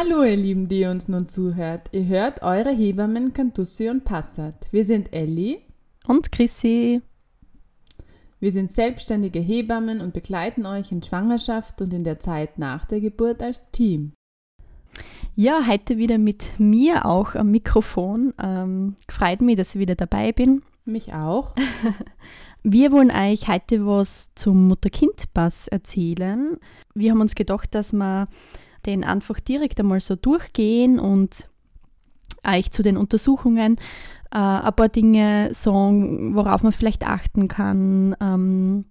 Hallo ihr Lieben, die uns nun zuhört. Ihr hört eure Hebammen Cantussi und Passat. Wir sind Elli und Chrissy. Wir sind selbstständige Hebammen und begleiten euch in Schwangerschaft und in der Zeit nach der Geburt als Team. Ja, heute wieder mit mir auch am Mikrofon. Ähm, freut mich, dass ich wieder dabei bin. Mich auch. Wir wollen euch heute was zum Mutter-Kind-Pass erzählen. Wir haben uns gedacht, dass wir den einfach direkt einmal so durchgehen und euch zu den Untersuchungen äh, ein paar Dinge sagen, worauf man vielleicht achten kann, ähm,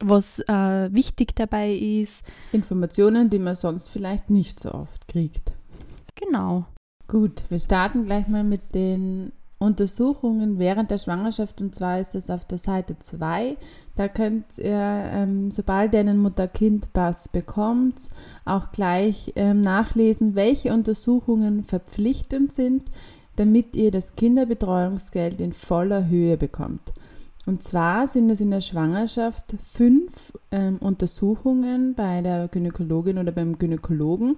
was äh, wichtig dabei ist. Informationen, die man sonst vielleicht nicht so oft kriegt. Genau. Gut, wir starten gleich mal mit den Untersuchungen während der Schwangerschaft und zwar ist es auf der Seite 2. Da könnt ihr, ähm, sobald ihr einen Mutter-Kind-Pass bekommt, auch gleich ähm, nachlesen, welche Untersuchungen verpflichtend sind, damit ihr das Kinderbetreuungsgeld in voller Höhe bekommt. Und zwar sind es in der Schwangerschaft fünf ähm, Untersuchungen bei der Gynäkologin oder beim Gynäkologen.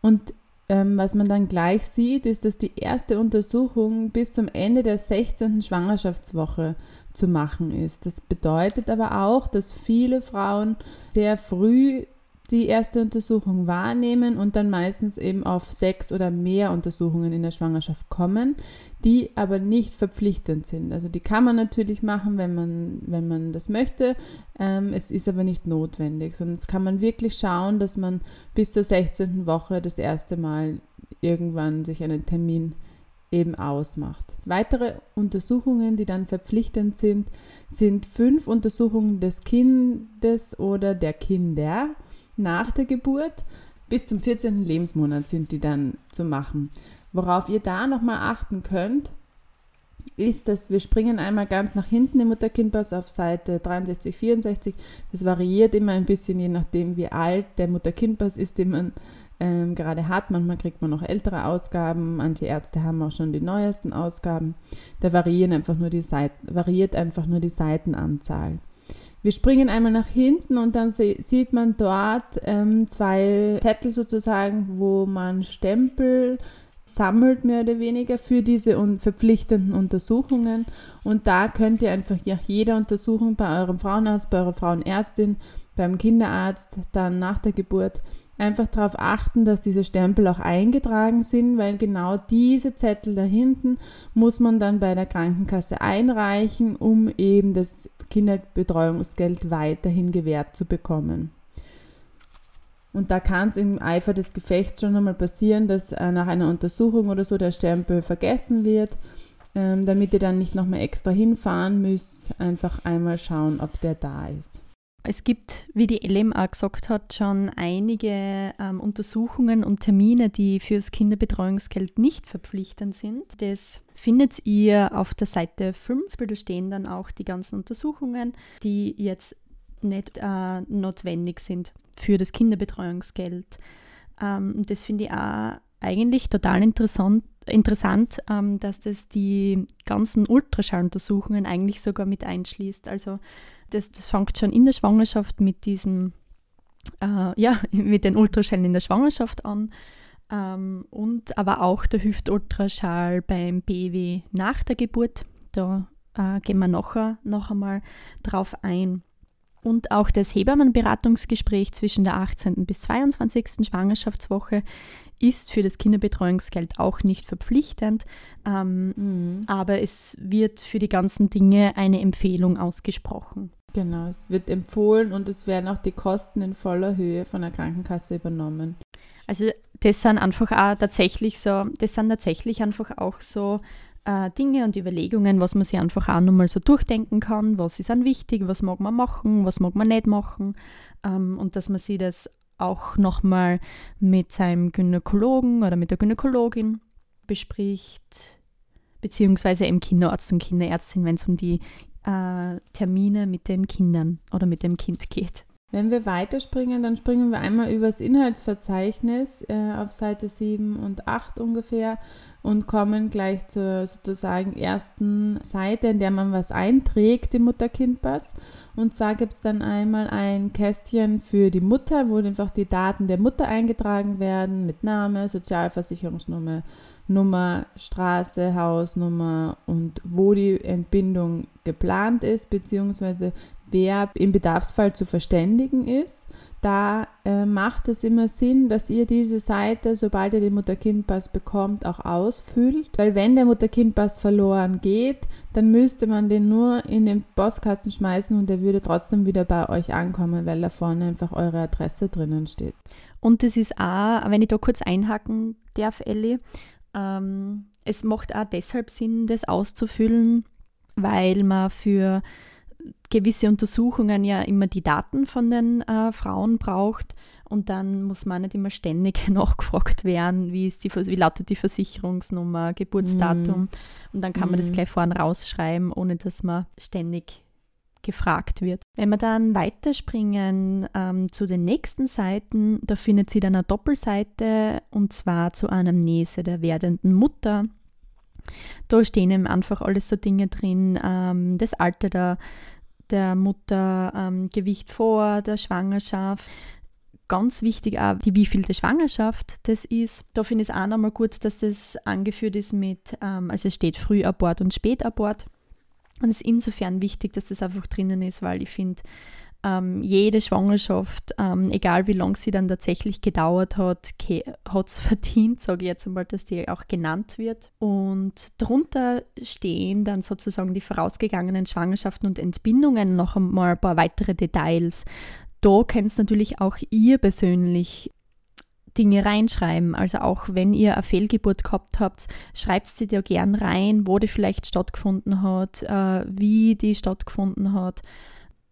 Und ähm, was man dann gleich sieht, ist, dass die erste Untersuchung bis zum Ende der 16. Schwangerschaftswoche zu machen ist. Das bedeutet aber auch, dass viele Frauen sehr früh die erste Untersuchung wahrnehmen und dann meistens eben auf sechs oder mehr Untersuchungen in der Schwangerschaft kommen, die aber nicht verpflichtend sind. Also die kann man natürlich machen, wenn man, wenn man das möchte. Ähm, es ist aber nicht notwendig, sondern es kann man wirklich schauen, dass man bis zur 16. Woche das erste Mal irgendwann sich einen Termin eben ausmacht. Weitere Untersuchungen, die dann verpflichtend sind, sind fünf Untersuchungen des Kindes oder der Kinder nach der Geburt. Bis zum 14. Lebensmonat sind die dann zu machen. Worauf ihr da nochmal achten könnt, ist, dass wir springen einmal ganz nach hinten im Mutter-Kind-Pass auf Seite 63, 64. Das variiert immer ein bisschen, je nachdem, wie alt der Mutter-Kind-Pass ist, den man ähm, gerade hat. Manchmal kriegt man noch ältere Ausgaben. Manche Ärzte haben auch schon die neuesten Ausgaben. Da variieren einfach nur die Seiten, variiert einfach nur die Seitenanzahl. Wir springen einmal nach hinten und dann sieht man dort ähm, zwei Zettel sozusagen, wo man Stempel sammelt, mehr oder weniger, für diese un verpflichtenden Untersuchungen. Und da könnt ihr einfach nach jeder Untersuchung bei eurem Frauenarzt, bei eurer Frauenärztin, beim Kinderarzt, dann nach der Geburt einfach darauf achten, dass diese Stempel auch eingetragen sind, weil genau diese Zettel da hinten muss man dann bei der Krankenkasse einreichen, um eben das Kinderbetreuungsgeld weiterhin gewährt zu bekommen. Und da kann es im Eifer des Gefechts schon einmal passieren, dass äh, nach einer Untersuchung oder so der Stempel vergessen wird. Ähm, damit ihr dann nicht nochmal extra hinfahren müsst, einfach einmal schauen, ob der da ist. Es gibt, wie die LM auch gesagt hat, schon einige ähm, Untersuchungen und Termine, die fürs Kinderbetreuungsgeld nicht verpflichtend sind. Das findet ihr auf der Seite 5. Da stehen dann auch die ganzen Untersuchungen, die jetzt nicht äh, notwendig sind für das Kinderbetreuungsgeld. Ähm, das finde ich auch eigentlich total interessant, interessant ähm, dass das die ganzen Ultraschalluntersuchungen eigentlich sogar mit einschließt. Also das, das fängt schon in der Schwangerschaft mit diesen, äh, ja, mit den Ultraschallen in der Schwangerschaft an. Ähm, und aber auch der Hüftultraschall beim Baby nach der Geburt. Da äh, gehen wir nachher noch einmal drauf ein. Und auch das Hebammenberatungsgespräch zwischen der 18. bis 22. Schwangerschaftswoche ist für das Kinderbetreuungsgeld auch nicht verpflichtend, ähm, mhm. aber es wird für die ganzen Dinge eine Empfehlung ausgesprochen. Genau, es wird empfohlen und es werden auch die Kosten in voller Höhe von der Krankenkasse übernommen. Also das sind einfach auch tatsächlich so, das sind tatsächlich einfach auch so äh, Dinge und Überlegungen, was man sich einfach auch nochmal so durchdenken kann, was ist an wichtig, was mag man machen, was mag man nicht machen? Ähm, und dass man sich das auch nochmal mit seinem Gynäkologen oder mit der Gynäkologin bespricht, beziehungsweise im Kinderarzt und Kinderärztin, wenn es um die äh, Termine mit den Kindern oder mit dem Kind geht. Wenn wir weiterspringen, dann springen wir einmal über das Inhaltsverzeichnis äh, auf Seite 7 und 8 ungefähr. und kommen gleich zur sozusagen ersten Seite, in der man was einträgt im Mutter-Kind-Pass. Und zwar gibt es dann einmal ein Kästchen für die Mutter, wo einfach die Daten der Mutter eingetragen werden mit Name, Sozialversicherungsnummer, Nummer, Straße, Hausnummer und wo die Entbindung geplant ist, beziehungsweise wer im Bedarfsfall zu verständigen ist da äh, macht es immer Sinn, dass ihr diese Seite, sobald ihr den Mutter-Kind-Pass bekommt, auch ausfüllt. Weil wenn der Mutter-Kind-Pass verloren geht, dann müsste man den nur in den Postkasten schmeißen und der würde trotzdem wieder bei euch ankommen, weil da vorne einfach eure Adresse drinnen steht. Und das ist auch, wenn ich da kurz einhaken darf, Elli, ähm, es macht auch deshalb Sinn, das auszufüllen, weil man für gewisse Untersuchungen ja immer die Daten von den äh, Frauen braucht und dann muss man nicht immer ständig nachgefragt werden, wie, ist die, wie lautet die Versicherungsnummer, Geburtsdatum mm. und dann kann man mm. das mhm. gleich vorne rausschreiben, ohne dass man ständig gefragt wird. Wenn wir dann weiterspringen ähm, zu den nächsten Seiten, da findet sie dann eine Doppelseite und zwar zur Anamnese der werdenden Mutter. Da stehen eben einfach alles so Dinge drin, ähm, das Alter der der Mutter ähm, Gewicht vor der Schwangerschaft. Ganz wichtig auch, die wievielte Schwangerschaft das ist. Da finde ich es auch nochmal gut, dass das angeführt ist mit, ähm, also es steht Frühabort und Spätabort. Und es ist insofern wichtig, dass das einfach drinnen ist, weil ich finde, ähm, jede Schwangerschaft, ähm, egal wie lange sie dann tatsächlich gedauert hat, hat es verdient, sage ich jetzt einmal, dass die auch genannt wird. Und darunter stehen dann sozusagen die vorausgegangenen Schwangerschaften und Entbindungen, noch einmal ein paar weitere Details. Da könnt natürlich auch ihr persönlich Dinge reinschreiben. Also auch wenn ihr eine Fehlgeburt gehabt habt, schreibt sie dir gern rein, wo die vielleicht stattgefunden hat, äh, wie die stattgefunden hat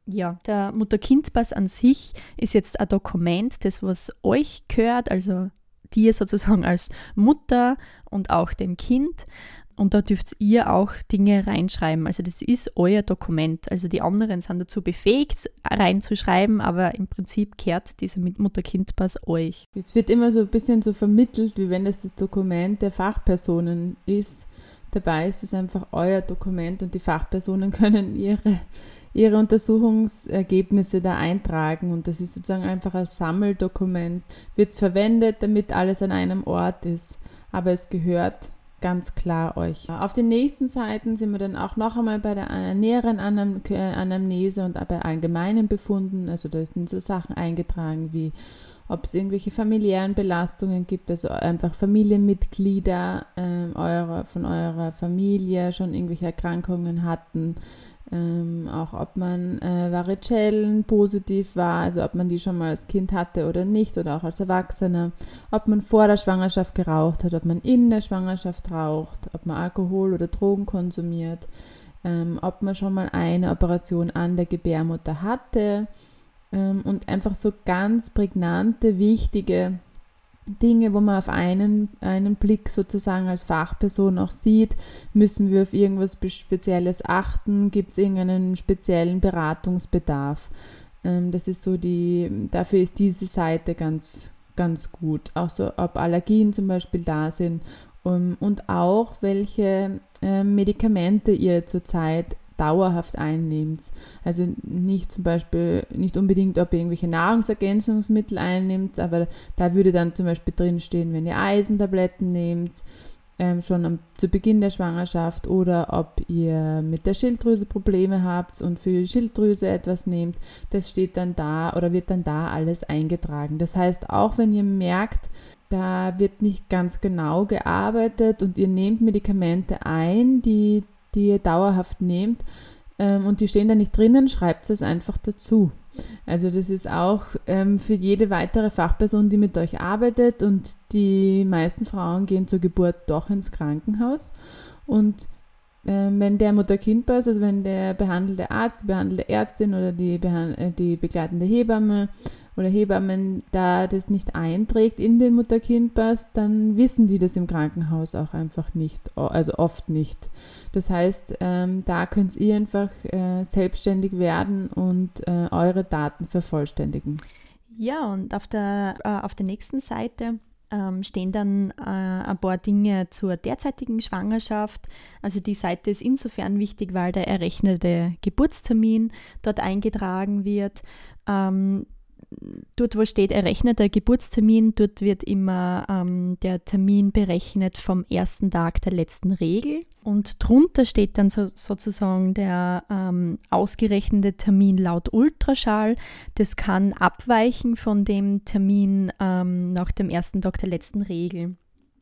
ja, der Mutter-Kind-Pass an sich ist jetzt ein Dokument, das was euch gehört, also dir sozusagen als Mutter und auch dem Kind. Und da dürft ihr auch Dinge reinschreiben. Also das ist euer Dokument. Also die anderen sind dazu befähigt, reinzuschreiben, aber im Prinzip kehrt dieser Mutter-Kind-Pass euch. Es wird immer so ein bisschen so vermittelt, wie wenn das das Dokument der Fachpersonen ist. Dabei ist es einfach euer Dokument und die Fachpersonen können ihre ihre Untersuchungsergebnisse da eintragen und das ist sozusagen einfach ein Sammeldokument, wird verwendet, damit alles an einem Ort ist, aber es gehört ganz klar euch. Auf den nächsten Seiten sind wir dann auch noch einmal bei der näheren Anamnese und bei allgemeinen Befunden, also da sind so Sachen eingetragen wie ob es irgendwelche familiären Belastungen gibt, also einfach Familienmitglieder äh, eurer, von eurer Familie schon irgendwelche Erkrankungen hatten, ähm, auch ob man äh, Varicellen positiv war, also ob man die schon mal als Kind hatte oder nicht oder auch als Erwachsener, ob man vor der Schwangerschaft geraucht hat, ob man in der Schwangerschaft raucht, ob man Alkohol oder Drogen konsumiert, ähm, ob man schon mal eine Operation an der Gebärmutter hatte. Ähm, und einfach so ganz prägnante, wichtige Dinge, wo man auf einen, einen Blick sozusagen als Fachperson auch sieht, müssen wir auf irgendwas Spezielles achten, gibt es irgendeinen speziellen Beratungsbedarf. Ähm, das ist so die, dafür ist diese Seite ganz, ganz gut. Auch so, ob Allergien zum Beispiel da sind und auch welche äh, Medikamente ihr zurzeit dauerhaft einnimmt. Also nicht zum Beispiel, nicht unbedingt, ob ihr irgendwelche Nahrungsergänzungsmittel einnimmt, aber da würde dann zum Beispiel drinstehen, wenn ihr Eisentabletten nehmt, ähm, schon am, zu Beginn der Schwangerschaft oder ob ihr mit der Schilddrüse Probleme habt und für die Schilddrüse etwas nehmt, das steht dann da oder wird dann da alles eingetragen. Das heißt, auch wenn ihr merkt, da wird nicht ganz genau gearbeitet und ihr nehmt Medikamente ein, die die ihr dauerhaft nehmt ähm, und die stehen da nicht drinnen, schreibt es einfach dazu. Also das ist auch ähm, für jede weitere Fachperson, die mit euch arbeitet und die meisten Frauen gehen zur Geburt doch ins Krankenhaus und ähm, wenn der Mutter-Kind-Pass, also wenn der behandelte Arzt, die behandelte Ärztin oder die, äh, die begleitende Hebamme oder Hebammen da das nicht einträgt in den Mutter-Kind-Pass, dann wissen die das im Krankenhaus auch einfach nicht, also oft nicht. Das heißt, ähm, da könnt ihr einfach äh, selbstständig werden und äh, eure Daten vervollständigen. Ja, und auf der, äh, auf der nächsten Seite ähm, stehen dann äh, ein paar Dinge zur derzeitigen Schwangerschaft. Also die Seite ist insofern wichtig, weil der errechnete Geburtstermin dort eingetragen wird. Ähm, dort, wo steht errechneter Geburtstermin, dort wird immer ähm, der Termin berechnet vom ersten Tag der letzten Regel. Und drunter steht dann so, sozusagen der ähm, ausgerechnete Termin laut Ultraschall. Das kann abweichen von dem Termin ähm, nach dem ersten Tag der letzten Regel.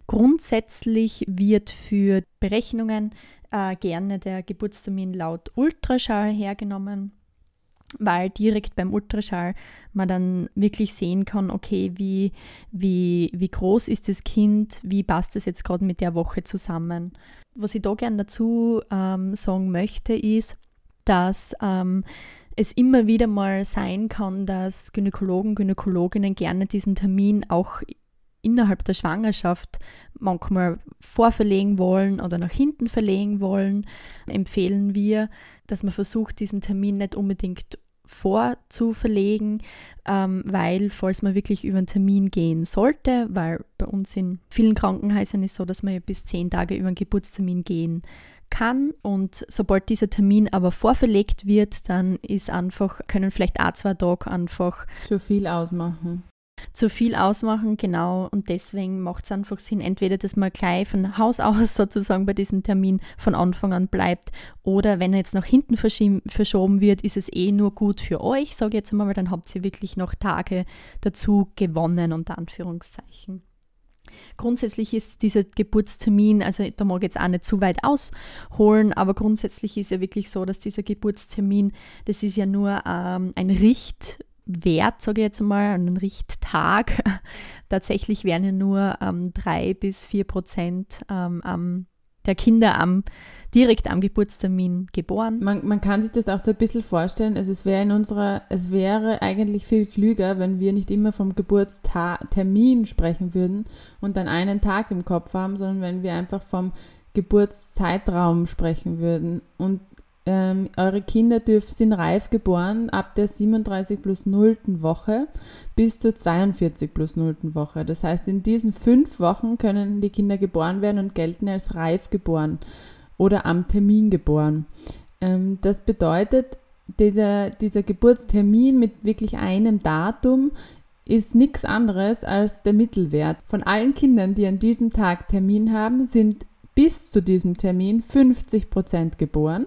Grundsätzlich wird für Berechnungen äh, gerne der Geburtstermin laut Ultraschall hergenommen weil direkt beim Ultraschall man dann wirklich sehen kann, okay, wie, wie, wie groß ist das Kind, wie passt das jetzt gerade mit der Woche zusammen. Was ich da gerne dazu ähm, sagen möchte, ist, dass ähm, es immer wieder mal sein kann, dass Gynäkologen, Gynäkologinnen gerne diesen Termin auch innerhalb der Schwangerschaft manchmal vorverlegen wollen oder nach hinten verlegen wollen, empfehlen wir, dass man versucht, diesen Termin nicht unbedingt vorzuverlegen, ähm, weil falls man wirklich über einen Termin gehen sollte, weil bei uns in vielen Krankenhäusern ist so, dass man ja bis zehn Tage über einen Geburtstermin gehen kann. Und sobald dieser Termin aber vorverlegt wird, dann ist einfach, können vielleicht auch zwei Tage einfach zu viel ausmachen zu viel ausmachen, genau. Und deswegen macht es einfach Sinn, entweder, dass man gleich von Haus aus sozusagen bei diesem Termin von Anfang an bleibt oder wenn er jetzt nach hinten verschoben wird, ist es eh nur gut für euch, sage ich jetzt mal, weil dann habt ihr wirklich noch Tage dazu gewonnen, unter Anführungszeichen. Grundsätzlich ist dieser Geburtstermin, also da mag ich jetzt auch nicht zu weit ausholen, aber grundsätzlich ist ja wirklich so, dass dieser Geburtstermin, das ist ja nur ähm, ein Richt, Wert, sage ich jetzt mal, einen Richttag. Tatsächlich werden ja nur ähm, drei bis vier Prozent ähm, der Kinder am, direkt am Geburtstermin geboren. Man, man, kann sich das auch so ein bisschen vorstellen. Also es wäre in unserer, es wäre eigentlich viel klüger, wenn wir nicht immer vom Geburtstermin sprechen würden und dann einen Tag im Kopf haben, sondern wenn wir einfach vom Geburtszeitraum sprechen würden. Und ähm, eure Kinder dürfen, sind reif geboren ab der 37 plus 0. Woche bis zur 42 plus 0. Woche. Das heißt, in diesen fünf Wochen können die Kinder geboren werden und gelten als reif geboren oder am Termin geboren. Ähm, das bedeutet, dieser, dieser Geburtstermin mit wirklich einem Datum ist nichts anderes als der Mittelwert. Von allen Kindern, die an diesem Tag Termin haben, sind bis zu diesem Termin 50 Prozent geboren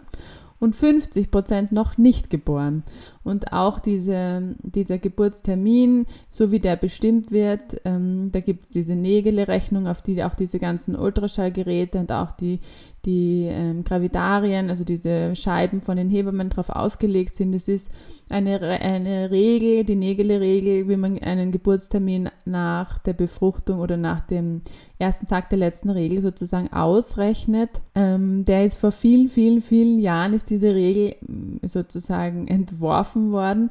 und 50 Prozent noch nicht geboren. Und auch diese, dieser Geburtstermin, so wie der bestimmt wird, ähm, da gibt es diese Nägele-Rechnung, auf die auch diese ganzen Ultraschallgeräte und auch die, die ähm, Gravidarien, also diese Scheiben von den Hebammen darauf ausgelegt sind. Es ist eine, eine Regel, die Nägele-Regel, wie man einen Geburtstermin nach der Befruchtung oder nach dem ersten Tag der letzten Regel sozusagen ausrechnet. Ähm, der ist vor vielen, vielen, vielen Jahren ist diese Regel mm, sozusagen entworfen worden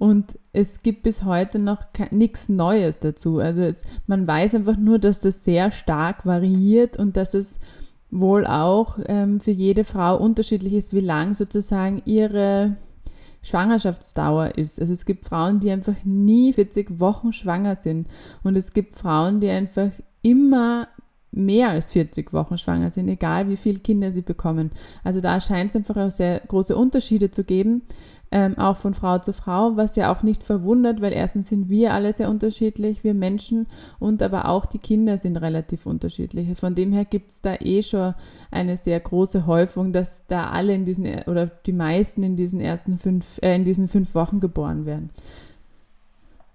und es gibt bis heute noch nichts Neues dazu. Also es, man weiß einfach nur, dass das sehr stark variiert und dass es wohl auch ähm, für jede Frau unterschiedlich ist, wie lang sozusagen ihre Schwangerschaftsdauer ist. Also es gibt Frauen, die einfach nie 40 Wochen schwanger sind und es gibt Frauen, die einfach immer mehr als 40 Wochen schwanger sind, egal wie viele Kinder sie bekommen. Also da scheint es einfach auch sehr große Unterschiede zu geben ähm, auch von Frau zu Frau, was ja auch nicht verwundert, weil erstens sind wir alle sehr unterschiedlich, wir Menschen, und aber auch die Kinder sind relativ unterschiedlich. Von dem her gibt es da eh schon eine sehr große Häufung, dass da alle in diesen oder die meisten in diesen ersten fünf, äh, in diesen fünf Wochen geboren werden.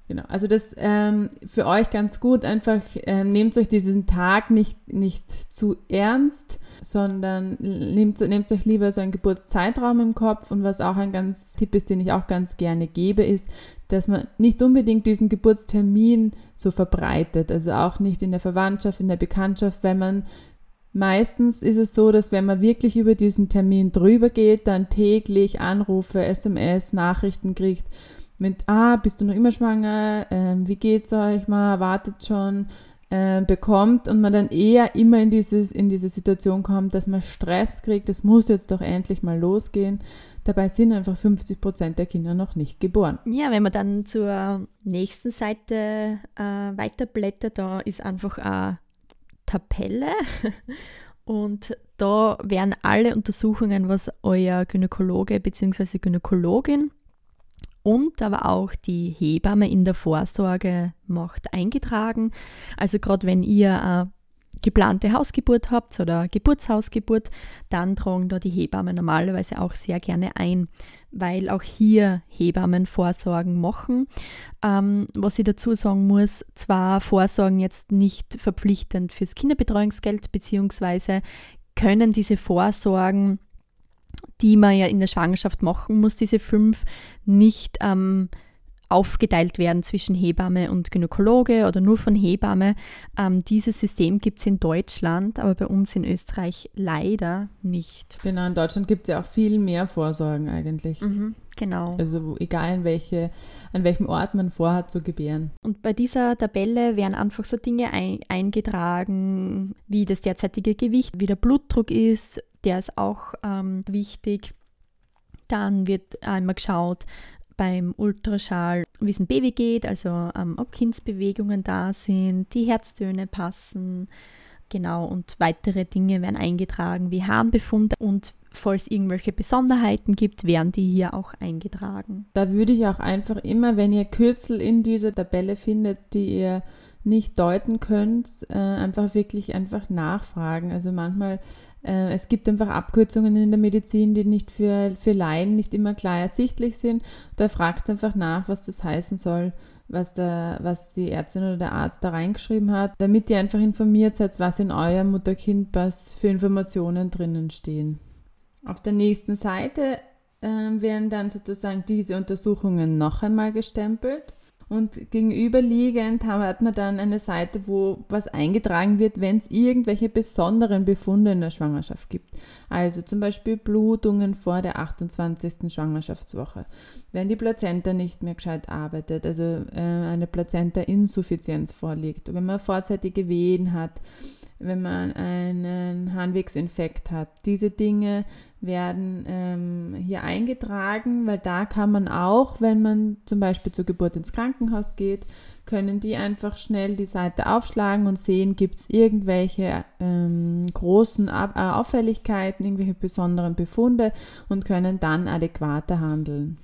Genau, also das ähm, für euch ganz gut. Einfach ähm, nehmt euch diesen Tag nicht, nicht zu ernst, sondern nehmt, nehmt euch lieber so einen Geburtszeitraum im Kopf. Und was auch ein ganz Tipp ist, den ich auch ganz gerne gebe, ist, dass man nicht unbedingt diesen Geburtstermin so verbreitet. Also auch nicht in der Verwandtschaft, in der Bekanntschaft, weil man Meistens ist es so, dass wenn man wirklich über diesen Termin drüber geht, dann täglich Anrufe, SMS, Nachrichten kriegt mit, ah, bist du noch immer schwanger, ähm, wie geht's euch mal, wartet schon, äh, bekommt und man dann eher immer in, dieses, in diese Situation kommt, dass man Stress kriegt, es muss jetzt doch endlich mal losgehen. Dabei sind einfach 50 Prozent der Kinder noch nicht geboren. Ja, wenn man dann zur nächsten Seite äh, weiterblättert, da ist einfach eine Tabelle und da werden alle Untersuchungen, was euer Gynäkologe bzw. Gynäkologin und aber auch die Hebamme in der Vorsorge macht, eingetragen. Also gerade wenn ihr eine geplante Hausgeburt habt oder Geburtshausgeburt, dann tragen da die Hebammen normalerweise auch sehr gerne ein, weil auch hier Hebammen Vorsorgen machen. Ähm, was ich dazu sagen muss, zwar Vorsorgen jetzt nicht verpflichtend fürs Kinderbetreuungsgeld, beziehungsweise können diese Vorsorgen die man ja in der Schwangerschaft machen muss, diese fünf, nicht ähm, aufgeteilt werden zwischen Hebamme und Gynäkologe oder nur von Hebamme. Ähm, dieses System gibt es in Deutschland, aber bei uns in Österreich leider nicht. Genau, in Deutschland gibt es ja auch viel mehr Vorsorgen eigentlich. Mhm, genau. Also egal in welche, an welchem Ort man vorhat zu gebären. Und bei dieser Tabelle werden einfach so Dinge ein, eingetragen, wie das derzeitige Gewicht, wie der Blutdruck ist, der ist auch ähm, wichtig. Dann wird einmal geschaut beim Ultraschall, wie es dem Baby geht, also ähm, ob Kindsbewegungen da sind, die Herztöne passen, genau, und weitere Dinge werden eingetragen, wie Harnbefunde und falls irgendwelche Besonderheiten gibt, werden die hier auch eingetragen. Da würde ich auch einfach immer, wenn ihr Kürzel in dieser Tabelle findet, die ihr nicht deuten könnt, äh, einfach wirklich einfach nachfragen. Also manchmal, es gibt einfach Abkürzungen in der Medizin, die nicht für, für Laien nicht immer klar ersichtlich sind. Da fragt einfach nach, was das heißen soll, was, der, was die Ärztin oder der Arzt da reingeschrieben hat, damit ihr einfach informiert seid, was in eurem Mutter-Kind-Pass für Informationen drinnen stehen. Auf der nächsten Seite äh, werden dann sozusagen diese Untersuchungen noch einmal gestempelt. Und gegenüberliegend hat man dann eine Seite, wo was eingetragen wird, wenn es irgendwelche besonderen Befunde in der Schwangerschaft gibt. Also zum Beispiel Blutungen vor der 28. Schwangerschaftswoche. Wenn die Plazenta nicht mehr gescheit arbeitet, also äh, eine Plazenta-Insuffizienz vorliegt, wenn man vorzeitige Wehen hat, wenn man einen Harnwegsinfekt hat. Diese Dinge werden ähm, hier eingetragen, weil da kann man auch, wenn man zum Beispiel zur Geburt ins Krankenhaus geht, können die einfach schnell die Seite aufschlagen und sehen, gibt es irgendwelche ähm, großen Ab äh, Auffälligkeiten, irgendwelche besonderen Befunde und können dann adäquater handeln.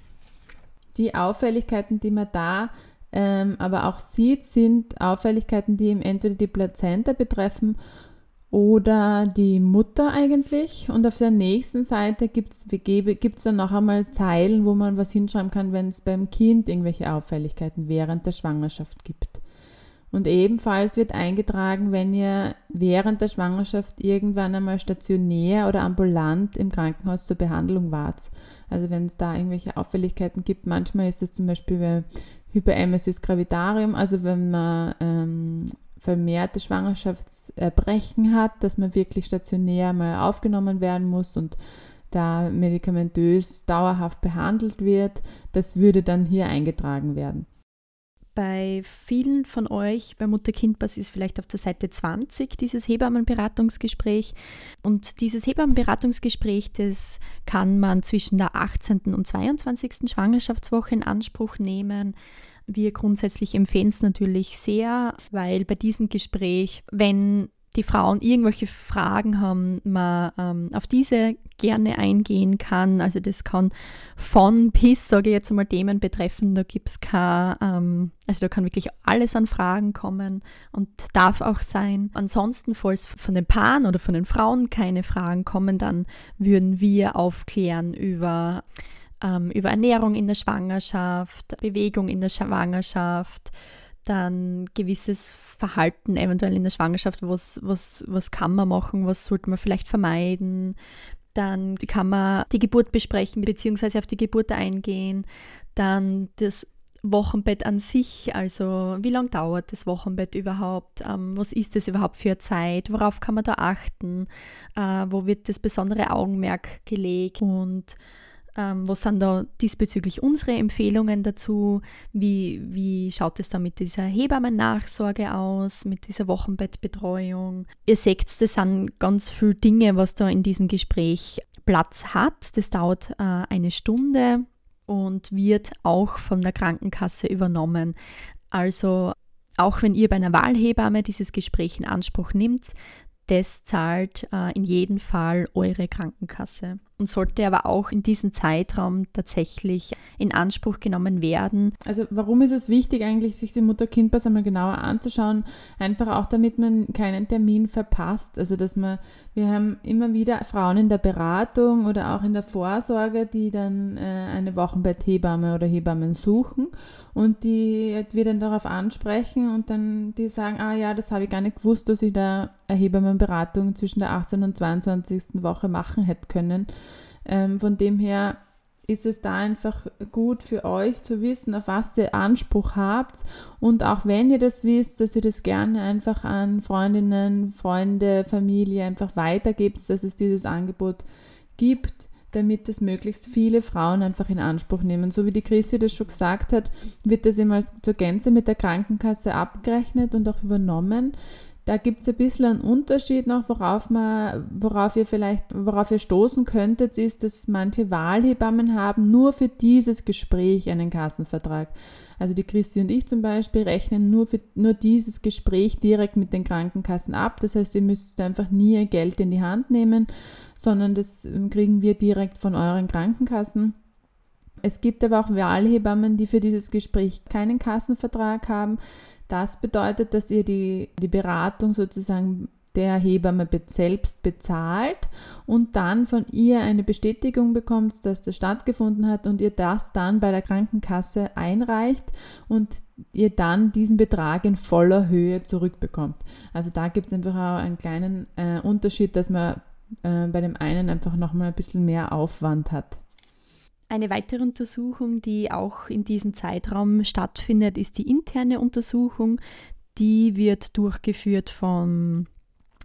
Die Auffälligkeiten, die man da ähm, aber auch sieht, sind Auffälligkeiten, die eben entweder die Plazenta betreffen oder die Mutter eigentlich. Und auf der nächsten Seite gibt es dann noch einmal Zeilen, wo man was hinschreiben kann, wenn es beim Kind irgendwelche Auffälligkeiten während der Schwangerschaft gibt. Und ebenfalls wird eingetragen, wenn ihr während der Schwangerschaft irgendwann einmal stationär oder ambulant im Krankenhaus zur Behandlung wart. Also wenn es da irgendwelche Auffälligkeiten gibt, manchmal ist es zum Beispiel Hyperemesis gravitarium, also wenn man ähm, vermehrte Schwangerschaftserbrechen hat, dass man wirklich stationär mal aufgenommen werden muss und da medikamentös dauerhaft behandelt wird, das würde dann hier eingetragen werden. Bei vielen von euch bei Mutter-Kind-Pass ist vielleicht auf der Seite 20 dieses Hebammenberatungsgespräch. Und dieses Hebammenberatungsgespräch, das kann man zwischen der 18. und 22. Schwangerschaftswoche in Anspruch nehmen. Wir grundsätzlich empfehlen es natürlich sehr, weil bei diesem Gespräch, wenn die Frauen irgendwelche Fragen haben, man ähm, auf diese gerne eingehen kann. Also das kann von bis, sage ich jetzt mal, Themen betreffen. Da gibt es kein, ähm, also da kann wirklich alles an Fragen kommen und darf auch sein. Ansonsten, falls von den Paaren oder von den Frauen keine Fragen kommen, dann würden wir aufklären über ähm, über Ernährung in der Schwangerschaft, Bewegung in der Schwangerschaft, dann gewisses Verhalten eventuell in der Schwangerschaft, was, was, was kann man machen, was sollte man vielleicht vermeiden. Dann kann man die Geburt besprechen, beziehungsweise auf die Geburt eingehen. Dann das Wochenbett an sich, also wie lange dauert das Wochenbett überhaupt? Ähm, was ist das überhaupt für eine Zeit? Worauf kann man da achten? Äh, wo wird das besondere Augenmerk gelegt? Und ähm, was sind da diesbezüglich unsere Empfehlungen dazu? Wie, wie schaut es da mit dieser Hebammen-Nachsorge aus, mit dieser Wochenbettbetreuung? Ihr seht, das sind ganz viele Dinge, was da in diesem Gespräch Platz hat. Das dauert äh, eine Stunde und wird auch von der Krankenkasse übernommen. Also auch wenn ihr bei einer Wahlhebamme dieses Gespräch in Anspruch nimmt, das zahlt äh, in jedem Fall eure Krankenkasse und sollte aber auch in diesem Zeitraum tatsächlich in Anspruch genommen werden. Also warum ist es wichtig eigentlich, sich den Mutter-Kind-Pass einmal genauer anzuschauen? Einfach auch, damit man keinen Termin verpasst. Also dass man, wir haben immer wieder Frauen in der Beratung oder auch in der Vorsorge, die dann äh, eine Wochenbetthebamme oder Hebammen suchen und die wir dann darauf ansprechen und dann die sagen, ah ja, das habe ich gar nicht gewusst, dass ich da eine Hebammenberatung zwischen der 18. und 22. Woche machen hätte können. Ähm, von dem her ist es da einfach gut für euch zu wissen, auf was ihr Anspruch habt. Und auch wenn ihr das wisst, dass ihr das gerne einfach an Freundinnen, Freunde, Familie einfach weitergebt, dass es dieses Angebot gibt, damit es möglichst viele Frauen einfach in Anspruch nehmen. So wie die Chrissy das schon gesagt hat, wird das immer zur Gänze mit der Krankenkasse abgerechnet und auch übernommen. Da gibt es ein bisschen einen Unterschied noch, worauf man, worauf ihr vielleicht, worauf ihr stoßen könntet, ist, dass manche Wahlhebammen haben nur für dieses Gespräch einen Kassenvertrag. Also die Christi und ich zum Beispiel rechnen nur für nur dieses Gespräch direkt mit den Krankenkassen ab. Das heißt, ihr müsst einfach nie ihr Geld in die Hand nehmen, sondern das kriegen wir direkt von euren Krankenkassen. Es gibt aber auch Wahlhebammen, die für dieses Gespräch keinen Kassenvertrag haben. Das bedeutet, dass ihr die, die Beratung sozusagen der Hebamme selbst bezahlt und dann von ihr eine Bestätigung bekommt, dass das stattgefunden hat und ihr das dann bei der Krankenkasse einreicht und ihr dann diesen Betrag in voller Höhe zurückbekommt. Also da gibt es einfach auch einen kleinen äh, Unterschied, dass man äh, bei dem einen einfach nochmal ein bisschen mehr Aufwand hat. Eine weitere Untersuchung, die auch in diesem Zeitraum stattfindet, ist die interne Untersuchung. Die wird durchgeführt vom,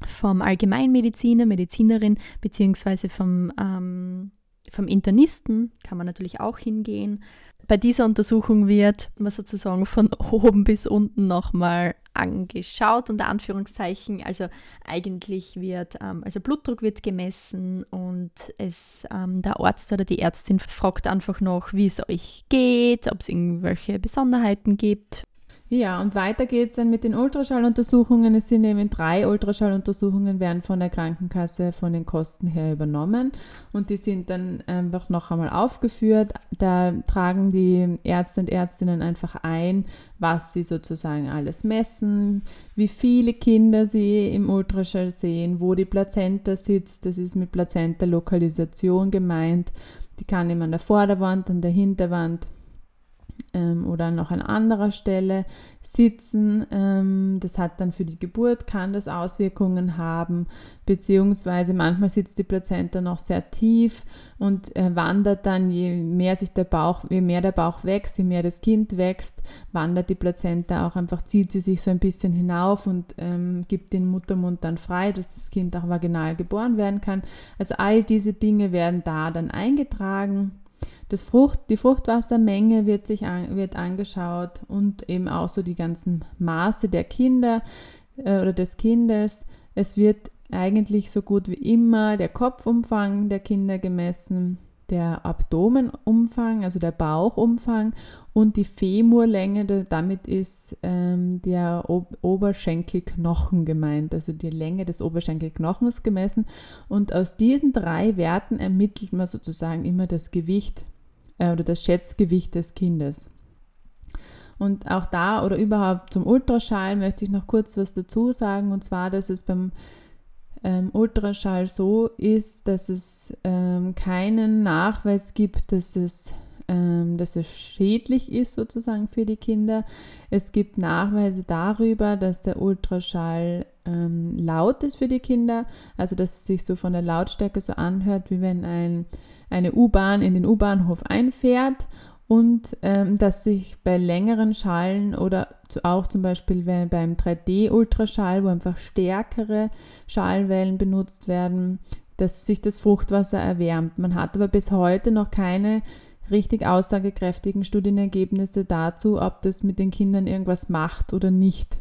vom Allgemeinmediziner, Medizinerin beziehungsweise vom, ähm, vom Internisten, kann man natürlich auch hingehen. Bei dieser Untersuchung wird man sozusagen von oben bis unten nochmal angeschaut, unter Anführungszeichen. Also eigentlich wird, ähm, also Blutdruck wird gemessen und es, ähm, der Arzt oder die Ärztin fragt einfach noch, wie es euch geht, ob es irgendwelche Besonderheiten gibt. Ja, und weiter geht es dann mit den Ultraschalluntersuchungen. Es sind eben drei Ultraschalluntersuchungen, werden von der Krankenkasse von den Kosten her übernommen und die sind dann einfach noch einmal aufgeführt. Da tragen die Ärzte und Ärztinnen einfach ein, was sie sozusagen alles messen, wie viele Kinder sie im Ultraschall sehen, wo die Plazenta sitzt. Das ist mit Plazenta-Lokalisation gemeint. Die kann eben an der Vorderwand, an der Hinterwand ähm, oder noch an anderer Stelle sitzen. Ähm, das hat dann für die Geburt, kann das Auswirkungen haben, beziehungsweise manchmal sitzt die Plazenta noch sehr tief und äh, wandert dann, je mehr sich der Bauch, je mehr der Bauch wächst, je mehr das Kind wächst, wandert die Plazenta auch einfach, zieht sie sich so ein bisschen hinauf und ähm, gibt den Muttermund dann frei, dass das Kind auch vaginal geboren werden kann. Also all diese Dinge werden da dann eingetragen. Das Frucht, die Fruchtwassermenge wird sich an, wird angeschaut und eben auch so die ganzen Maße der Kinder äh, oder des Kindes. Es wird eigentlich so gut wie immer der Kopfumfang der Kinder gemessen, der Abdomenumfang, also der Bauchumfang und die Femurlänge, damit ist ähm, der Oberschenkelknochen gemeint, also die Länge des Oberschenkelknochens gemessen. Und aus diesen drei Werten ermittelt man sozusagen immer das Gewicht äh, oder das Schätzgewicht des Kindes. Und auch da oder überhaupt zum Ultraschall möchte ich noch kurz was dazu sagen, und zwar, dass es beim ähm, Ultraschall so ist, dass es ähm, keinen Nachweis gibt, dass es, ähm, dass es schädlich ist sozusagen für die Kinder. Es gibt Nachweise darüber, dass der Ultraschall ähm, laut ist für die Kinder, also dass es sich so von der Lautstärke so anhört, wie wenn ein eine U-Bahn in den U-Bahnhof einfährt und ähm, dass sich bei längeren Schallen oder auch zum Beispiel beim 3D-Ultraschall, wo einfach stärkere Schallwellen benutzt werden, dass sich das Fruchtwasser erwärmt. Man hat aber bis heute noch keine richtig aussagekräftigen Studienergebnisse dazu, ob das mit den Kindern irgendwas macht oder nicht.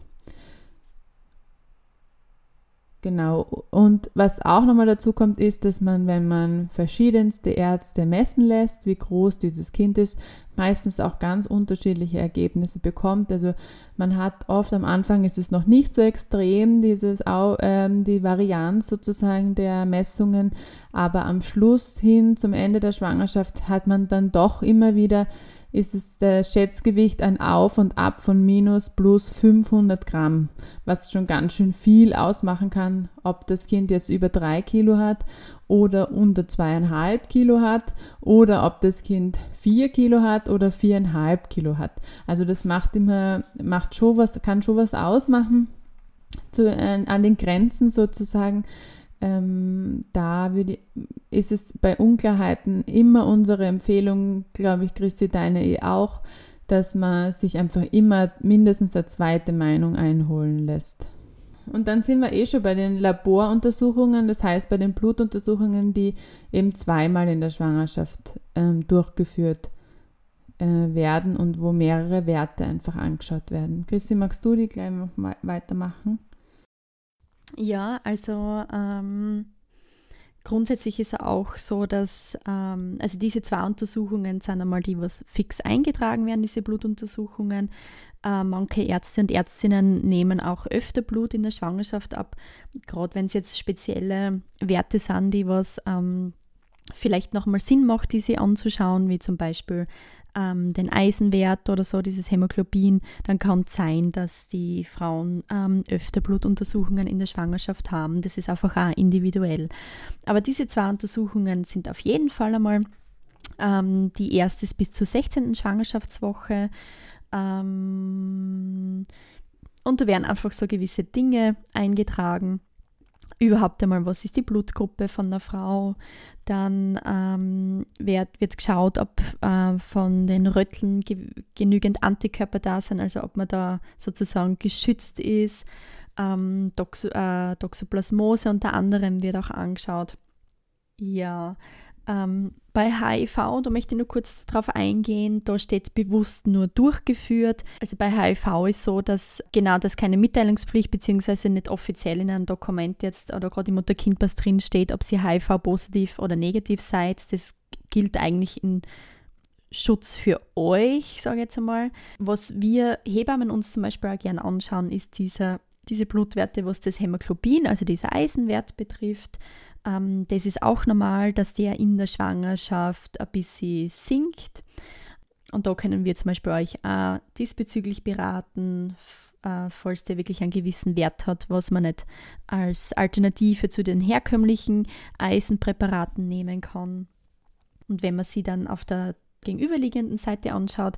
Genau. Und was auch nochmal dazu kommt, ist, dass man, wenn man verschiedenste Ärzte messen lässt, wie groß dieses Kind ist, meistens auch ganz unterschiedliche Ergebnisse bekommt. Also man hat oft am Anfang ist es noch nicht so extrem, dieses, ähm, die Varianz sozusagen der Messungen, aber am Schluss hin zum Ende der Schwangerschaft hat man dann doch immer wieder ist es das Schätzgewicht ein Auf und Ab von minus plus 500 Gramm, was schon ganz schön viel ausmachen kann, ob das Kind jetzt über drei Kilo hat oder unter zweieinhalb Kilo hat oder ob das Kind vier Kilo hat oder viereinhalb Kilo hat. Also das macht immer, macht schon was, kann schon was ausmachen zu, äh, an den Grenzen sozusagen ähm, da würde, ist es bei Unklarheiten immer unsere Empfehlung, glaube ich, Christi, deine eh auch, dass man sich einfach immer mindestens eine zweite Meinung einholen lässt. Und dann sind wir eh schon bei den Laboruntersuchungen, das heißt bei den Blutuntersuchungen, die eben zweimal in der Schwangerschaft ähm, durchgeführt äh, werden und wo mehrere Werte einfach angeschaut werden. Christi, magst du die gleich noch weitermachen? Ja, also ähm, grundsätzlich ist es auch so, dass ähm, also diese zwei Untersuchungen sind einmal die, was fix eingetragen werden, diese Blutuntersuchungen. Äh, manche Ärzte und Ärztinnen nehmen auch öfter Blut in der Schwangerschaft ab, gerade wenn es jetzt spezielle Werte sind, die was ähm, vielleicht nochmal Sinn macht, diese anzuschauen, wie zum Beispiel ähm, den Eisenwert oder so, dieses Hämoglobin, dann kann es sein, dass die Frauen ähm, öfter Blutuntersuchungen in der Schwangerschaft haben. Das ist einfach auch individuell. Aber diese zwei Untersuchungen sind auf jeden Fall einmal ähm, die erste bis zur 16. Schwangerschaftswoche. Ähm, und da werden einfach so gewisse Dinge eingetragen überhaupt einmal, was ist die Blutgruppe von der Frau. Dann ähm, wird, wird geschaut, ob äh, von den Rötteln ge genügend Antikörper da sind, also ob man da sozusagen geschützt ist. Ähm, Doxo äh, Toxoplasmose unter anderem wird auch angeschaut. Ja, ähm, bei HIV, da möchte ich nur kurz darauf eingehen, da steht bewusst nur durchgeführt. Also bei HIV ist so, dass genau das keine Mitteilungspflicht bzw. nicht offiziell in einem Dokument jetzt oder gerade im Mutter-Kind-Pass drin steht, ob sie HIV-positiv oder negativ seid. Das gilt eigentlich in Schutz für euch, sage ich jetzt einmal. Was wir Hebammen uns zum Beispiel auch gerne anschauen, ist dieser, diese Blutwerte, was das Hämoglobin, also dieser Eisenwert betrifft. Ähm, das ist auch normal, dass der in der Schwangerschaft ein bisschen sinkt. Und da können wir zum Beispiel euch auch diesbezüglich beraten, äh, falls der wirklich einen gewissen Wert hat, was man nicht als Alternative zu den herkömmlichen Eisenpräparaten nehmen kann. Und wenn man sie dann auf der gegenüberliegenden Seite anschaut,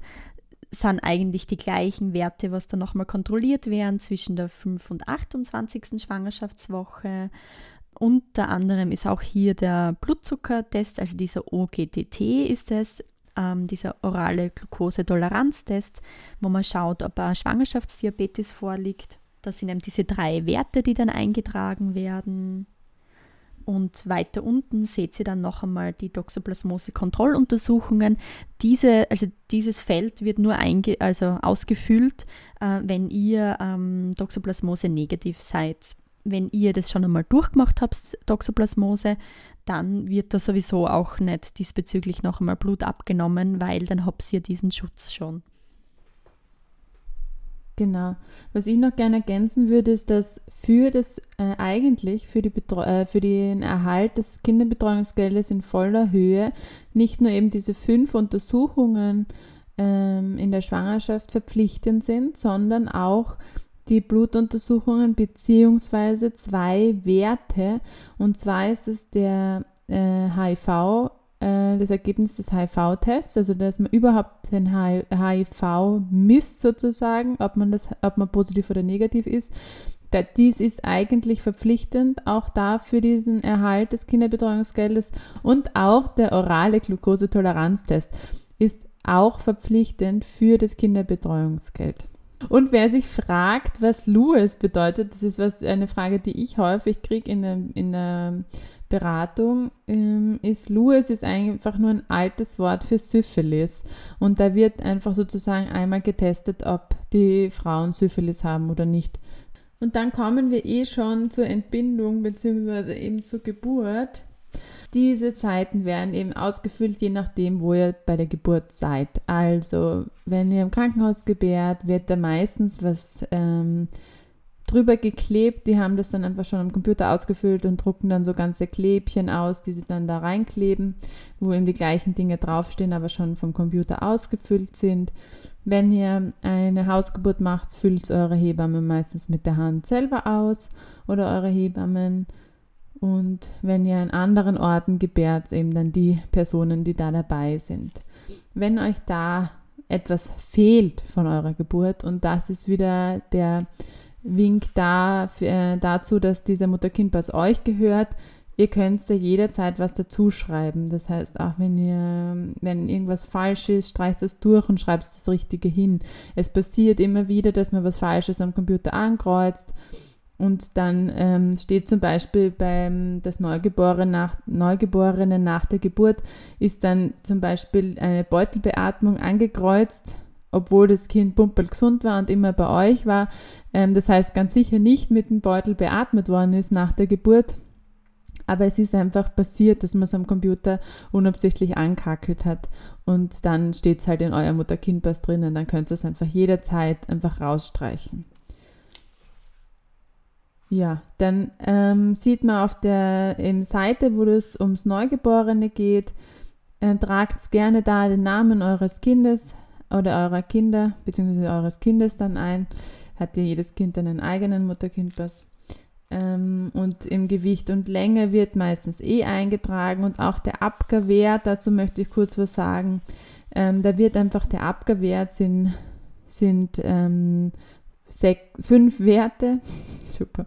sind eigentlich die gleichen Werte, was dann nochmal kontrolliert werden zwischen der 5. und 28. Schwangerschaftswoche. Unter anderem ist auch hier der Blutzuckertest, also dieser OGTT ist es, ähm, dieser orale Glukosetoleranztest, wo man schaut, ob ein Schwangerschaftsdiabetes vorliegt. Das sind eben diese drei Werte, die dann eingetragen werden. Und weiter unten seht ihr dann noch einmal die Toxoplasmose-Kontrolluntersuchungen. Diese, also dieses Feld wird nur einge also ausgefüllt, äh, wenn ihr ähm, Toxoplasmose negativ seid wenn ihr das schon einmal durchgemacht habt, Toxoplasmose, dann wird da sowieso auch nicht diesbezüglich noch einmal Blut abgenommen, weil dann habt ihr diesen Schutz schon. Genau. Was ich noch gerne ergänzen würde, ist, dass für das äh, eigentlich für, die äh, für den Erhalt des Kinderbetreuungsgeldes in voller Höhe nicht nur eben diese fünf Untersuchungen ähm, in der Schwangerschaft verpflichtend sind, sondern auch die Blutuntersuchungen beziehungsweise zwei Werte. Und zwar ist es der äh, HIV, äh, das Ergebnis des HIV-Tests, also dass man überhaupt den HIV misst sozusagen, ob man, das, ob man positiv oder negativ ist. Dies ist eigentlich verpflichtend, auch da für diesen Erhalt des Kinderbetreuungsgeldes und auch der orale Glukosetoleranztest ist auch verpflichtend für das Kinderbetreuungsgeld. Und wer sich fragt, was Louis bedeutet, das ist was, eine Frage, die ich häufig kriege in der, Beratung, ähm, ist Louis ist einfach nur ein altes Wort für Syphilis. Und da wird einfach sozusagen einmal getestet, ob die Frauen Syphilis haben oder nicht. Und dann kommen wir eh schon zur Entbindung bzw. eben zur Geburt. Diese Zeiten werden eben ausgefüllt, je nachdem, wo ihr bei der Geburt seid. Also, wenn ihr im Krankenhaus gebärt, wird da meistens was ähm, drüber geklebt. Die haben das dann einfach schon am Computer ausgefüllt und drucken dann so ganze Klebchen aus, die sie dann da reinkleben, wo eben die gleichen Dinge draufstehen, aber schon vom Computer ausgefüllt sind. Wenn ihr eine Hausgeburt macht, füllt eure Hebamme meistens mit der Hand selber aus oder eure Hebammen. Und wenn ihr an anderen Orten gebärt, eben dann die Personen, die da dabei sind. Wenn euch da etwas fehlt von eurer Geburt und das ist wieder der Wink da, äh, dazu, dass dieser Mutter-Kind-Pass euch gehört. Ihr könnt da jederzeit was dazu schreiben. Das heißt, auch wenn ihr, wenn irgendwas falsch ist, streicht es durch und schreibt das Richtige hin. Es passiert immer wieder, dass man was Falsches am Computer ankreuzt und dann ähm, steht zum Beispiel beim das Neugeborene nach, Neugeborene nach der Geburt ist dann zum Beispiel eine Beutelbeatmung angekreuzt obwohl das Kind gesund war und immer bei euch war. Ähm, das heißt ganz sicher nicht mit dem Beutel beatmet worden ist nach der Geburt. Aber es ist einfach passiert, dass man es am Computer unabsichtlich ankackelt hat. Und dann steht es halt in euer Mutter-Kind-Pass drinnen. Dann könnt ihr es einfach jederzeit einfach rausstreichen. Ja, dann ähm, sieht man auf der Seite, wo es ums Neugeborene geht, äh, tragt gerne da den Namen eures Kindes oder eurer Kinder bzw. eures Kindes dann ein. Hat ja jedes Kind einen eigenen Mutter-Kind-Pass. Ähm, und im Gewicht und Länge wird meistens eh eingetragen und auch der Abgabwert, dazu möchte ich kurz was sagen. Ähm, da wird einfach der Abgabwert sind, sind ähm, fünf Werte. Super.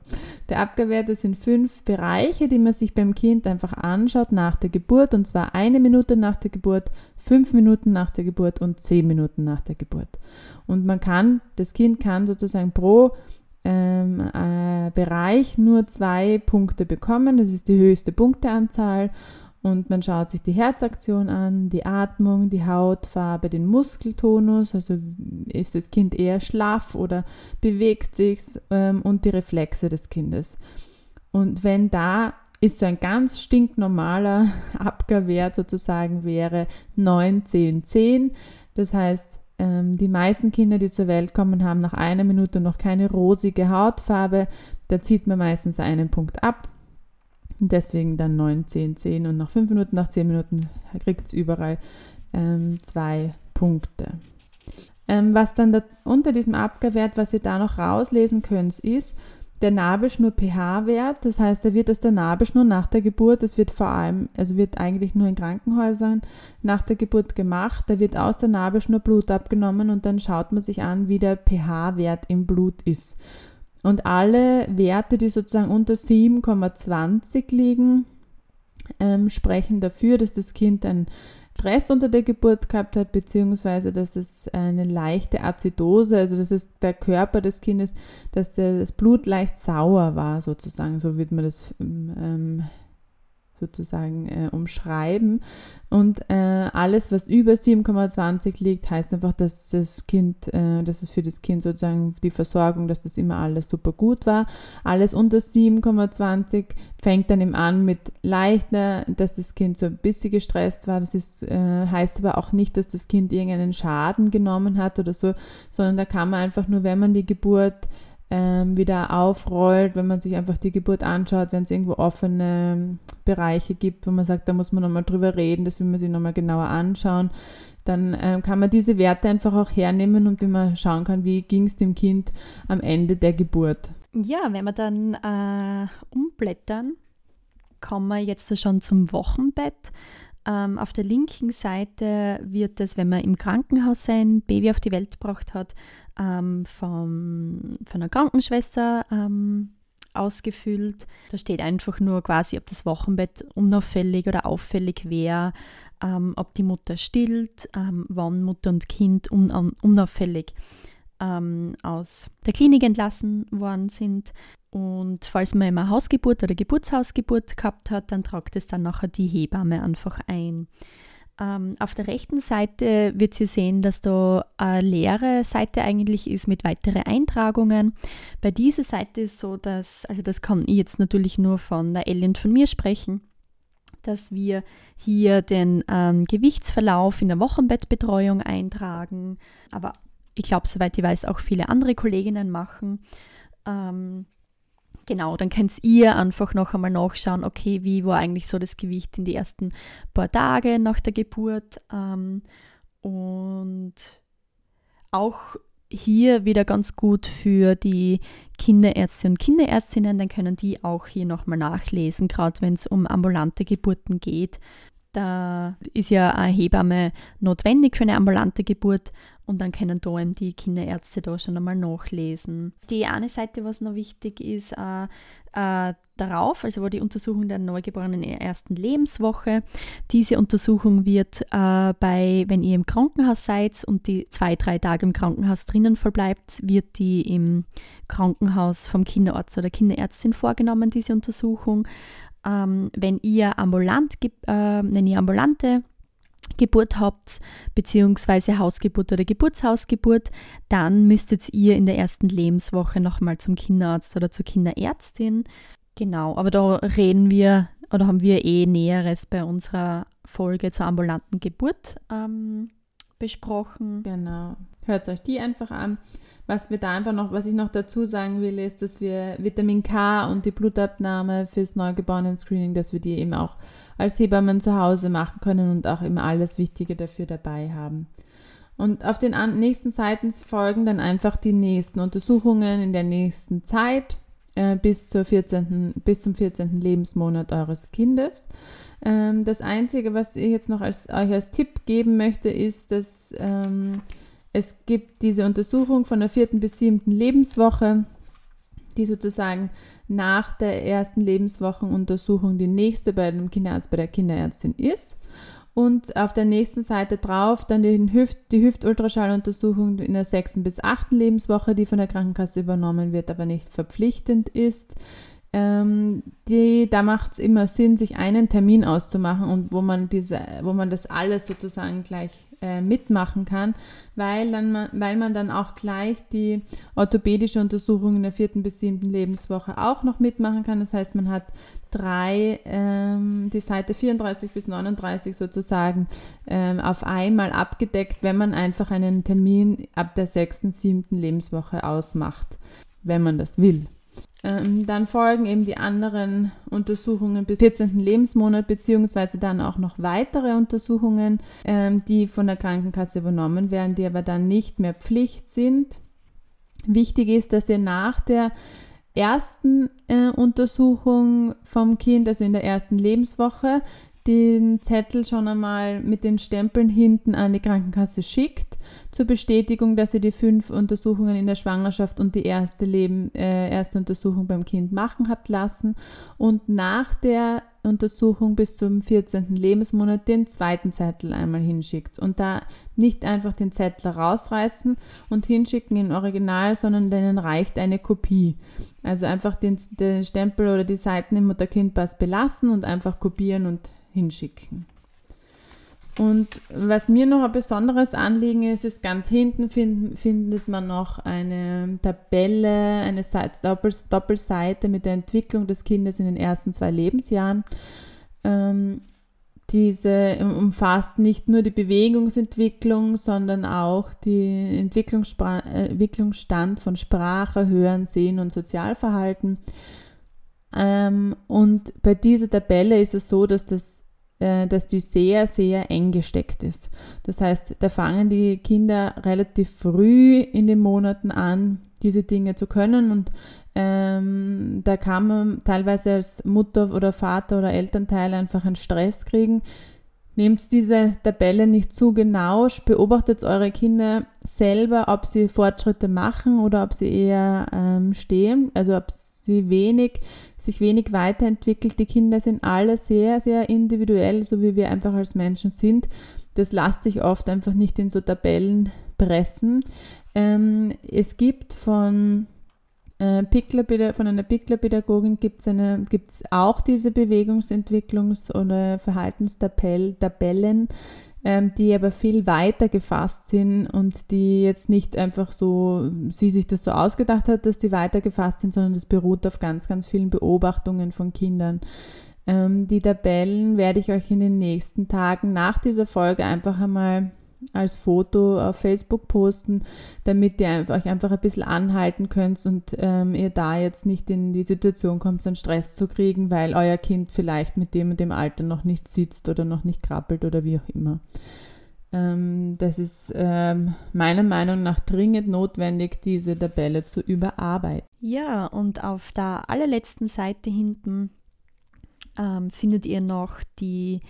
Der Abgabwerte sind fünf Bereiche, die man sich beim Kind einfach anschaut nach der Geburt. Und zwar eine Minute nach der Geburt, fünf Minuten nach der Geburt und zehn Minuten nach der Geburt. Und man kann, das Kind kann sozusagen pro ähm, äh, Bereich nur zwei Punkte bekommen. Das ist die höchste Punkteanzahl. Und man schaut sich die Herzaktion an, die Atmung, die Hautfarbe, den Muskeltonus, also ist das Kind eher schlaff oder bewegt sich ähm, und die Reflexe des Kindes. Und wenn da ist so ein ganz stinknormaler Abgabwert sozusagen wäre 9, 10, 10. Das heißt, ähm, die meisten Kinder, die zur Welt kommen, haben nach einer Minute noch keine rosige Hautfarbe. Da zieht man meistens einen Punkt ab Deswegen dann 9, 10, 10 und nach 5 Minuten, nach 10 Minuten kriegt es überall ähm, zwei Punkte. Ähm, was dann da, unter diesem Abgabwert, was ihr da noch rauslesen könnt, ist der Nabelschnur-pH-Wert. Das heißt, er wird aus der Nabelschnur nach der Geburt, das wird vor allem, also wird eigentlich nur in Krankenhäusern nach der Geburt gemacht, da wird aus der Nabelschnur Blut abgenommen und dann schaut man sich an, wie der pH-Wert im Blut ist. Und alle Werte, die sozusagen unter 7,20 liegen, ähm, sprechen dafür, dass das Kind einen Stress unter der Geburt gehabt hat, beziehungsweise dass es eine leichte Azidose, also dass es der Körper des Kindes, dass das Blut leicht sauer war, sozusagen, so wird man das ähm, sozusagen äh, umschreiben. Und äh, alles, was über 7,20 liegt, heißt einfach, dass das Kind, äh, dass es für das Kind sozusagen die Versorgung, dass das immer alles super gut war. Alles unter 7,20 fängt dann eben an mit leichter, dass das Kind so ein bisschen gestresst war. Das ist, äh, heißt aber auch nicht, dass das Kind irgendeinen Schaden genommen hat oder so, sondern da kann man einfach nur, wenn man die Geburt ähm, wieder aufrollt, wenn man sich einfach die Geburt anschaut, wenn es irgendwo offene Bereiche gibt, wo man sagt, da muss man nochmal drüber reden, das will man sich nochmal genauer anschauen, dann ähm, kann man diese Werte einfach auch hernehmen und wie man schauen kann, wie ging es dem Kind am Ende der Geburt. Ja, wenn wir dann äh, umblättern, kommen wir jetzt schon zum Wochenbett. Ähm, auf der linken Seite wird es, wenn man im Krankenhaus sein Baby auf die Welt gebracht hat, ähm, vom, von einer Krankenschwester ähm, ausgefüllt. Da steht einfach nur quasi, ob das Wochenbett unauffällig oder auffällig wäre, ähm, ob die Mutter stillt, ähm, wann Mutter und Kind un unauffällig ähm, aus der Klinik entlassen worden sind. Und falls man immer Hausgeburt oder Geburtshausgeburt gehabt hat, dann tragt es dann nachher die Hebamme einfach ein. Ähm, auf der rechten Seite wird sie sehen, dass da eine leere Seite eigentlich ist mit weiteren Eintragungen. Bei dieser Seite ist so, dass, also das kann ich jetzt natürlich nur von der Ellie und von mir sprechen, dass wir hier den ähm, Gewichtsverlauf in der Wochenbettbetreuung eintragen, aber ich glaube, soweit ich weiß, auch viele andere Kolleginnen machen. Ähm, Genau, dann könnt ihr einfach noch einmal nachschauen, okay, wie war eigentlich so das Gewicht in die ersten paar Tage nach der Geburt. Ähm, und auch hier wieder ganz gut für die Kinderärzte und Kinderärztinnen, dann können die auch hier nochmal nachlesen, gerade wenn es um ambulante Geburten geht. Da ist ja eine Hebamme notwendig für eine ambulante Geburt und dann können da eben die Kinderärzte da schon einmal nachlesen. Die eine Seite, was noch wichtig ist, äh, äh, darauf, also wo die Untersuchung der Neugeborenen in der ersten Lebenswoche. Diese Untersuchung wird äh, bei, wenn ihr im Krankenhaus seid und die zwei, drei Tage im Krankenhaus drinnen verbleibt, wird die im Krankenhaus vom Kinderarzt oder Kinderärztin vorgenommen, diese Untersuchung. Ähm, wenn ihr ambulant, äh, wenn ihr ambulante Geburt habt, beziehungsweise Hausgeburt oder Geburtshausgeburt, dann müsstet ihr in der ersten Lebenswoche nochmal zum Kinderarzt oder zur Kinderärztin. Genau, aber da reden wir oder haben wir eh Näheres bei unserer Folge zur ambulanten Geburt ähm, besprochen. Genau. Hört euch die einfach an. Was wir da einfach noch, was ich noch dazu sagen will, ist, dass wir Vitamin K und die Blutabnahme fürs Neugeborenen-Screening, dass wir die eben auch als Hebammen zu Hause machen können und auch immer alles Wichtige dafür dabei haben. Und auf den nächsten Seiten folgen dann einfach die nächsten Untersuchungen in der nächsten Zeit äh, bis, zur 14., bis zum 14. Lebensmonat eures Kindes. Ähm, das Einzige, was ich jetzt noch als, euch als Tipp geben möchte, ist, dass ähm, es gibt diese Untersuchung von der vierten bis siebten Lebenswoche, die sozusagen nach der ersten Lebenswochenuntersuchung die nächste bei dem Kinderarzt, bei der Kinderärztin ist. Und auf der nächsten Seite drauf dann die, Hüft, die Hüftultraschalluntersuchung in der sechsten bis achten Lebenswoche, die von der Krankenkasse übernommen wird, aber nicht verpflichtend ist. Ähm, die, da macht es immer Sinn, sich einen Termin auszumachen und wo man diese, wo man das alles sozusagen gleich äh, mitmachen kann, weil, dann man, weil man dann auch gleich die orthopädische Untersuchung in der vierten bis siebten Lebenswoche auch noch mitmachen kann. Das heißt, man hat drei, ähm, die Seite 34 bis 39 sozusagen ähm, auf einmal abgedeckt, wenn man einfach einen Termin ab der sechsten, siebten Lebenswoche ausmacht, wenn man das will. Ähm, dann folgen eben die anderen Untersuchungen bis 14. Lebensmonat, beziehungsweise dann auch noch weitere Untersuchungen, ähm, die von der Krankenkasse übernommen werden, die aber dann nicht mehr Pflicht sind. Wichtig ist, dass ihr nach der ersten äh, Untersuchung vom Kind, also in der ersten Lebenswoche, den Zettel schon einmal mit den Stempeln hinten an die Krankenkasse schickt, zur Bestätigung, dass ihr die fünf Untersuchungen in der Schwangerschaft und die erste, Leben, äh, erste Untersuchung beim Kind machen habt lassen und nach der Untersuchung bis zum 14. Lebensmonat den zweiten Zettel einmal hinschickt. Und da nicht einfach den Zettel rausreißen und hinschicken in Original, sondern denen reicht eine Kopie. Also einfach den, den Stempel oder die Seiten im Mutter-Kind-Pass belassen und einfach kopieren und hinschicken. Und was mir noch ein besonderes Anliegen ist, ist ganz hinten find, findet man noch eine Tabelle, eine Doppelseite mit der Entwicklung des Kindes in den ersten zwei Lebensjahren. Ähm, diese umfasst nicht nur die Bewegungsentwicklung, sondern auch den Entwicklungsstand von Sprache, Hören, Sehen und Sozialverhalten. Ähm, und bei dieser Tabelle ist es so, dass das äh, dass die sehr, sehr eng gesteckt ist. Das heißt, da fangen die Kinder relativ früh in den Monaten an, diese Dinge zu können und ähm, da kann man teilweise als Mutter oder Vater oder Elternteil einfach einen Stress kriegen. Nehmt diese Tabelle nicht zu genau, beobachtet eure Kinder selber, ob sie Fortschritte machen oder ob sie eher ähm, stehen, also ob sie wenig, sich wenig weiterentwickelt. Die Kinder sind alle sehr, sehr individuell, so wie wir einfach als Menschen sind. Das lässt sich oft einfach nicht in so Tabellen pressen. Ähm, es gibt von äh, Pickler, von einer Pickler-Pädagogin gibt es auch diese Bewegungsentwicklungs- oder Verhaltenstabellen, ähm, die aber viel weiter gefasst sind und die jetzt nicht einfach so, sie sich das so ausgedacht hat, dass die weiter gefasst sind, sondern das beruht auf ganz, ganz vielen Beobachtungen von Kindern. Ähm, die Tabellen werde ich euch in den nächsten Tagen nach dieser Folge einfach einmal als Foto auf Facebook posten, damit ihr euch einfach ein bisschen anhalten könnt und ähm, ihr da jetzt nicht in die Situation kommt, einen Stress zu kriegen, weil euer Kind vielleicht mit dem und dem Alter noch nicht sitzt oder noch nicht krabbelt oder wie auch immer. Ähm, das ist ähm, meiner Meinung nach dringend notwendig, diese Tabelle zu überarbeiten. Ja, und auf der allerletzten Seite hinten ähm, findet ihr noch die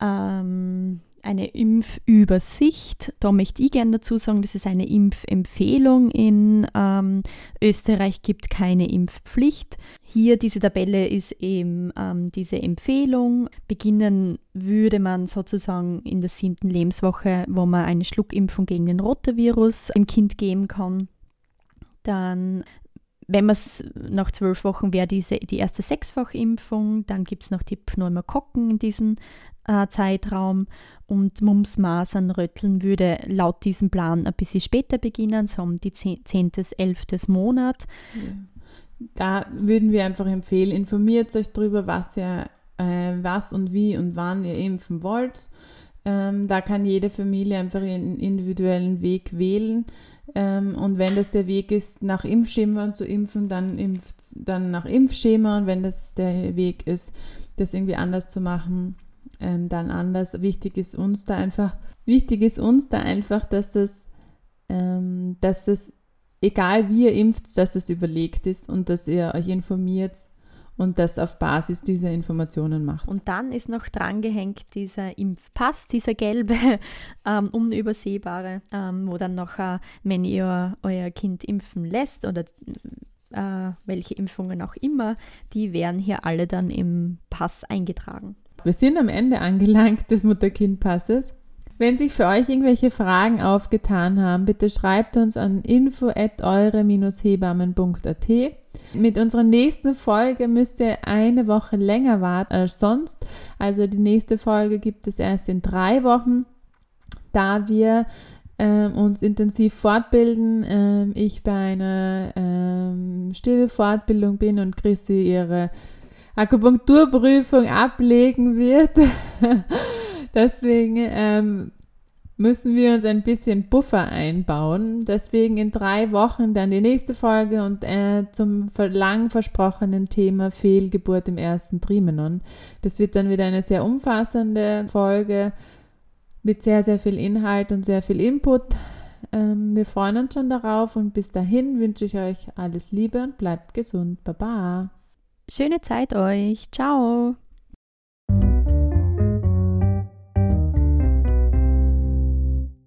ähm, eine Impfübersicht. Da möchte ich gerne dazu sagen, das ist eine Impfempfehlung. In ähm, Österreich gibt keine Impfpflicht. Hier diese Tabelle ist eben ähm, diese Empfehlung. Beginnen würde man sozusagen in der siebten Lebenswoche, wo man eine Schluckimpfung gegen den Rotavirus im Kind geben kann. Dann wenn man es nach zwölf Wochen wäre diese die erste Sechsfachimpfung, dann gibt es noch die Pneumokokken in diesem äh, Zeitraum und Mumps, Masern, Rötteln würde laut diesem Plan ein bisschen später beginnen, so um die 10. bis 11. Monat. Da würden wir einfach empfehlen, informiert euch darüber, was ihr, äh, was und wie und wann ihr impfen wollt. Ähm, da kann jede Familie einfach ihren individuellen Weg wählen. Ähm, und wenn das der Weg ist, nach Impfschema zu impfen, dann impft dann nach Impfschema. Und wenn das der Weg ist, das irgendwie anders zu machen, ähm, dann anders. Wichtig ist uns da einfach, wichtig ist uns da einfach, dass es, ähm, dass es, egal wie ihr impft, dass es überlegt ist und dass ihr euch informiert und das auf Basis dieser Informationen macht. Und dann ist noch drangehängt dieser Impfpass, dieser gelbe, ähm, unübersehbare, ähm, wo dann noch, äh, wenn ihr euer Kind impfen lässt oder äh, welche Impfungen auch immer, die werden hier alle dann im Pass eingetragen. Wir sind am Ende angelangt des Mutter-Kind-Passes. Wenn sich für euch irgendwelche Fragen aufgetan haben, bitte schreibt uns an info@eure-hebammen.at. Mit unserer nächsten Folge müsst ihr eine Woche länger warten als sonst. Also die nächste Folge gibt es erst in drei Wochen, da wir äh, uns intensiv fortbilden. Äh, ich bei einer äh, stille Fortbildung bin und Chrissy ihre Akupunkturprüfung ablegen wird. Deswegen ähm, müssen wir uns ein bisschen Buffer einbauen. Deswegen in drei Wochen dann die nächste Folge und äh, zum lang versprochenen Thema Fehlgeburt im ersten Trimenon. Das wird dann wieder eine sehr umfassende Folge mit sehr, sehr viel Inhalt und sehr viel Input. Ähm, wir freuen uns schon darauf und bis dahin wünsche ich euch alles Liebe und bleibt gesund. Baba. Schöne Zeit euch. Ciao.